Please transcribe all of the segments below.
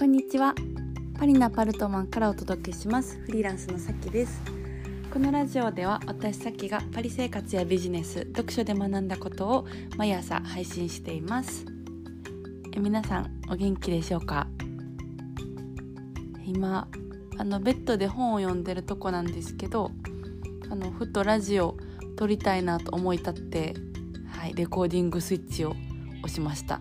こんにちは。パリナパルトマンからお届けします。フリーランスのさきです。このラジオでは私さきがパリ生活やビジネス読書で学んだことを毎朝配信しています。え皆さんお元気でしょうか？今あのベッドで本を読んでるとこなんですけどあのふとラジオ撮りたいなと思い立ってはいレコーディングスイッチを押しました。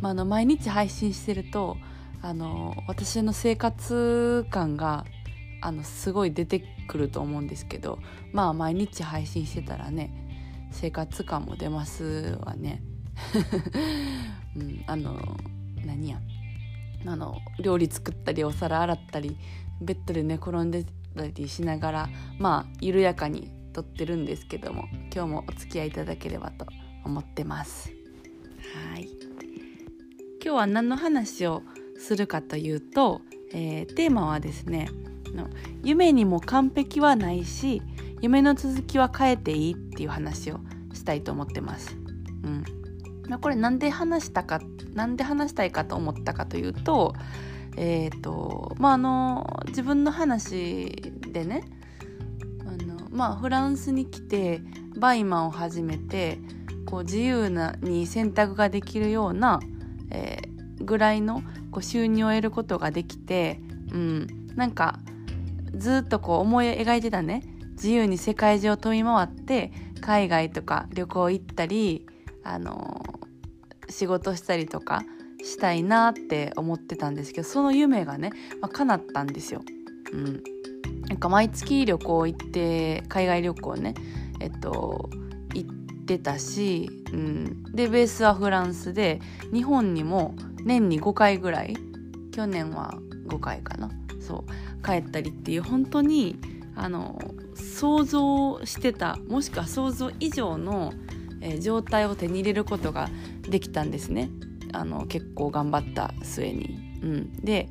まあ、の毎日配信してるとあの私の生活感があのすごい出てくると思うんですけどまあ毎日配信してたらね生活感も出ますわね。うん、あの何やあの料理作ったりお皿洗ったりベッドで寝転んでたりしながらまあ緩やかに撮ってるんですけども今日もお付き合いいただければと思ってます。はい今日は何の話をするかというと、えー、テーマはですね夢にも完璧はないし夢の続きは変えていいっていう話をしたいと思ってます。うんまあ、これなんで話したかなんで話したいかと思ったかというとえ、ー、とまああの自分の話でねあのまあフランスに来てバイマンを始めてこう自由なに選択ができるようなえー、ぐらいのこう収入を得ることができて、うん、なんかずっとこう思い描いてたね自由に世界中を飛び回って海外とか旅行行ったり、あのー、仕事したりとかしたいなって思ってたんですけどその夢がね、まあ、叶ったんですよ。うん、なんか毎月旅行行って海外旅行ねえっとってたし、うん、でベースはフランスで日本にも年に5回ぐらい去年は5回かな。そう。帰ったりっていう本当にあの想像してたもしくは想像以上の、えー、状態を手に入れることができたんですね。あの結構頑張った末に。うん、で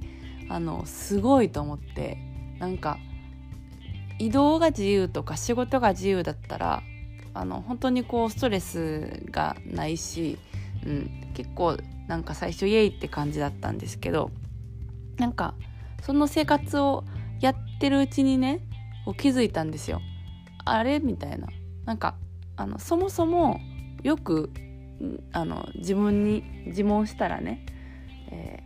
あのすごいと思ってなんか移動が自由とか仕事が自由だったらあの本当にこうストレスがないし、うん、結構なんか最初イエイって感じだったんですけどなんかその生活をやってるうちにね気づいたんですよ。あれみたいな。なんかあのそもそもよくあの自分に自問したらね、え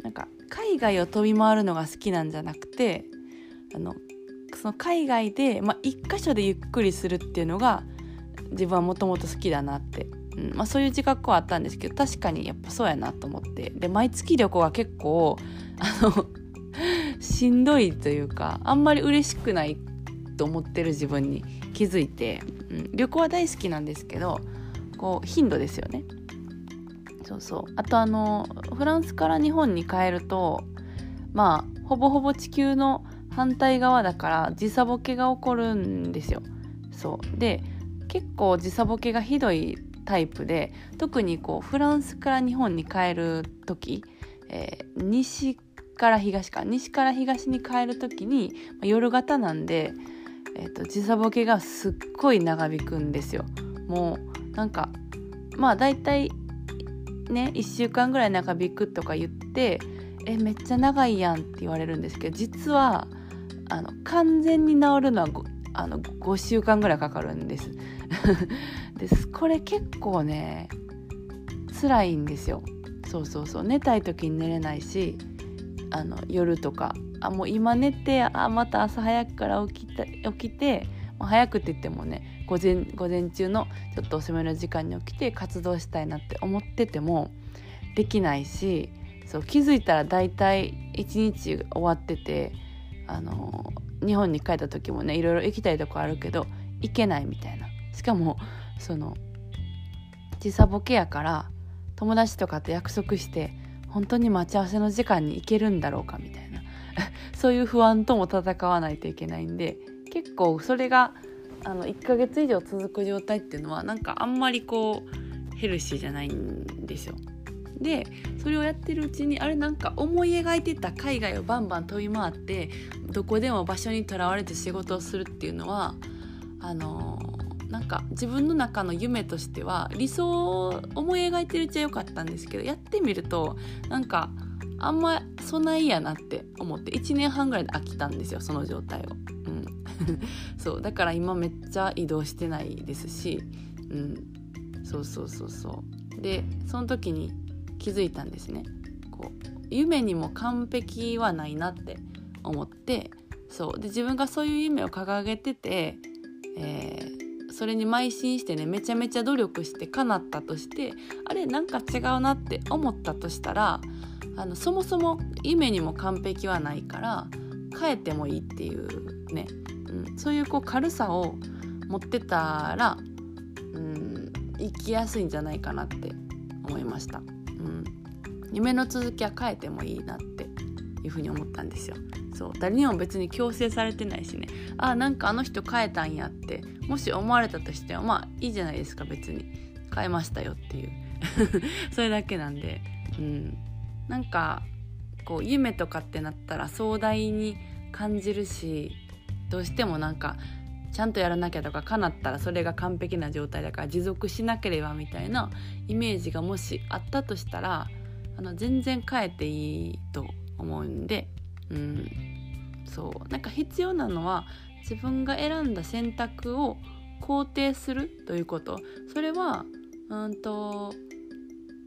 ー、なんか海外を飛び回るのが好きなんじゃなくてあのその海外で、まあ、一箇所でゆっくりするっていうのが自分はもともと好きだなって、うんまあ、そういう自覚はあったんですけど確かにやっぱそうやなと思って。で毎月旅行は結構あの しんどいというかあんまり嬉しくないと思ってる自分に気づいて、うん、旅行は大好きなんですけどこう頻度ですよね。そうそう。あとあのフランスから日本に帰るとまあほぼほぼ地球の反対側だから時差ボケが起こるんですよ。そうで結構時差ボケがひどいタイプで特にこうフランスから日本に帰る時、えー、西から東か西から東に帰る時に、まあ、夜型なんで、えーと、時差ボケがすっごい長引くんですよ。もうなんかまあ大体ね1週間ぐらい長引くとか言ってえめっちゃ長いやんって言われるんですけど実はあの完全に治るのはあの5週間ぐらいかかるんです。ですこれ結構ね辛いんですよ。そうそうそう。寝たい時に寝れないしあの夜とか。あもう今寝てあまた朝早くから起きた起きて、早くって言ってもね午前午前中のちょっと遅めの時間に起きて活動したいなって思っててもできないしそう気づいたら大体一日終わっててあの日本に帰った時もねいろいろ行きたいとこあるけど行けないみたいなしかもその時差ボケやから友達とかと約束して本当に待ち合わせの時間に行けるんだろうかみたいな そういう不安とも戦わないといけないんで結構それがあの1ヶ月以上続く状態っていうのはなんかあんまりこうヘルシーじゃないんですよ。でそれをやってるうちにあれなんか思い描いてた海外をバンバン飛び回ってどこでも場所にとらわれて仕事をするっていうのはあのなんか自分の中の夢としては理想を思い描いてるうちはよかったんですけどやってみるとなんかあんまそないやなって思って1年半ぐらいで飽きたんですよその状態を。うん、そうだから今めっちゃ移動してないですし、うん、そうそうそうそう。でその時に気づいたんですね。こう夢にも完璧はないなって思ってそう。で自分がそういう夢を掲げてて、えー、それに邁進してねめちゃめちゃ努力して叶ったとしてあれなんか違うなって思ったとしたらあのそもそも夢にも完璧はないから変えてもいいっていうね、うん、そういうこう軽さを持ってたら、うん、生きやすいんじゃないかなって思いました。夢の続きは変えてもいいなっていうふに思ったんですよ。そう誰にも別に強制されてないしね。あなんかあの人変えたんやって。もし思われたとしてはまあいいじゃないですか別に。変えましたよっていう。それだけなんで、うん、なんかこう夢とかってなったら壮大に感じるしどうしてもなんかちゃんとやらなきゃとか叶ったらそれが完璧な状態だから持続しなければみたいなイメージがもしあったとしたらあの全然変えていいと思うんで、うん、そう。なんか必要なのは自分が選んだ選択を肯定するということ。それはうんと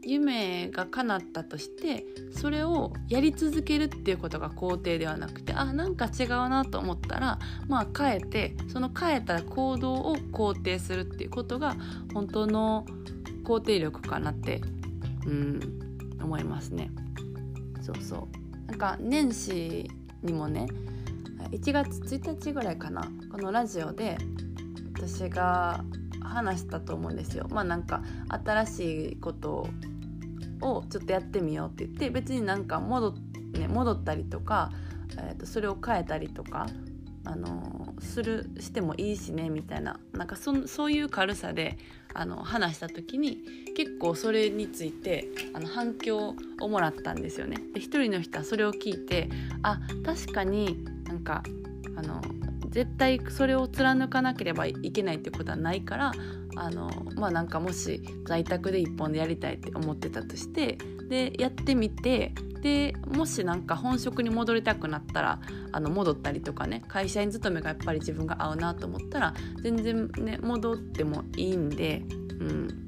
夢が叶ったとしてそれをやり続けるっていうことが肯定ではなくてあなんか違うなと思ったらまあ変えてその変えた行動を肯定するっていうことが本当の肯定力かなってうん。思いますね。そうそうなんか年始にもね1月1日ぐらいかなこのラジオで私が話したと思うんですよ。まあなんか新しいことをちょっとやってみようって言って別になんか戻,、ね、戻ったりとか、えー、とそれを変えたりとか、あのー、するしてもいいしねみたいななんかそそういう軽さであの話した時に結構それについてあの反響をもらったんですよね。で一人の人はそれを聞いてあ確かになんかあの絶対それを貫かなければいけないってことはないからあのまあなんかもし在宅で一本でやりたいって思ってたとしてでやってみてでもしなんか本職に戻りたくなったらあの戻ったりとかね会社員勤めがやっぱり自分が合うなと思ったら全然ね戻ってもいいんで、うん、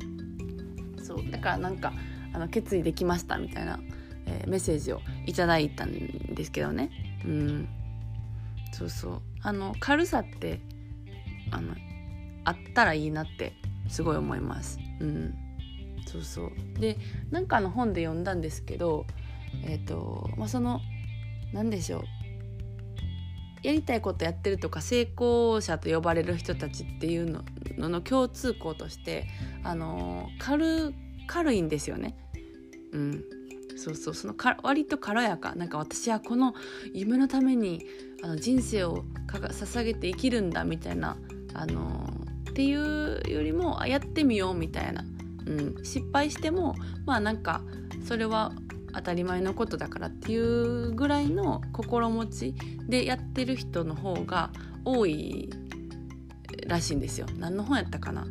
そうだからなんかあの決意できましたみたいな、えー、メッセージをいただいたんですけどね。うん。そうそう。あの軽さってあのあったらいいなってすごい思います。うん、そうそうでなんかの本で読んだんですけどえ、ー、とまあその何でしょうやりたいことやってるとか成功者と呼ばれる人たちっていうのの共通項としてあの軽軽いんですよね。うん、そうそうそのか割と軽やか。なんか私はこの夢のためにあの人生を捧げて生きるんだみたいなあのっていうよりもやってみようみたいな、うん、失敗してもまあなんかそれは当たり前のことだからっていうぐらいの心持ちでやってる人の方が多いらしいんですよ。何の本やったかな。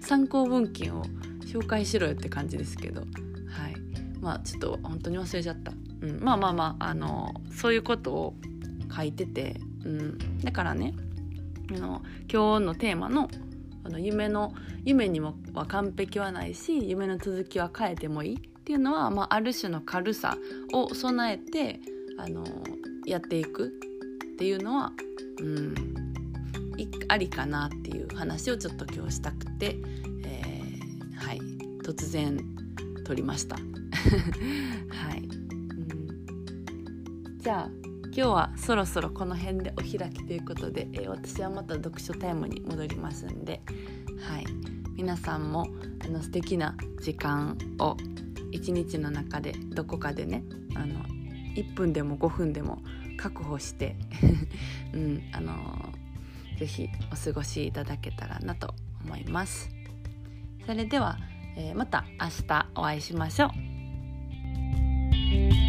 参考文献を紹介しろよって感じですけど、まあちょっと本当に忘れちゃった。うん、まあまあまああのそういうことを書いてて、うん、だからねあの今日のテーマのあの夢の夢にもは完璧はないし夢の続きは変えてもいいっていうのは、まあ、ある種の軽さを備えてあのやっていくっていうのは、うん、ありかなっていう話をちょっと今日したくて、えー、はい突然撮りました。はい、うん、じゃあ今日はそろそろこの辺でお開きということで、えー、私はまた読書タイムに戻りますんで、はい、皆さんもあの素敵な時間を一日の中でどこかでねあの1分でも5分でも確保して、うん、あのぜひお過ごしいただけたらなと思います。それでは、えー、また明日お会いしましょう。Bye.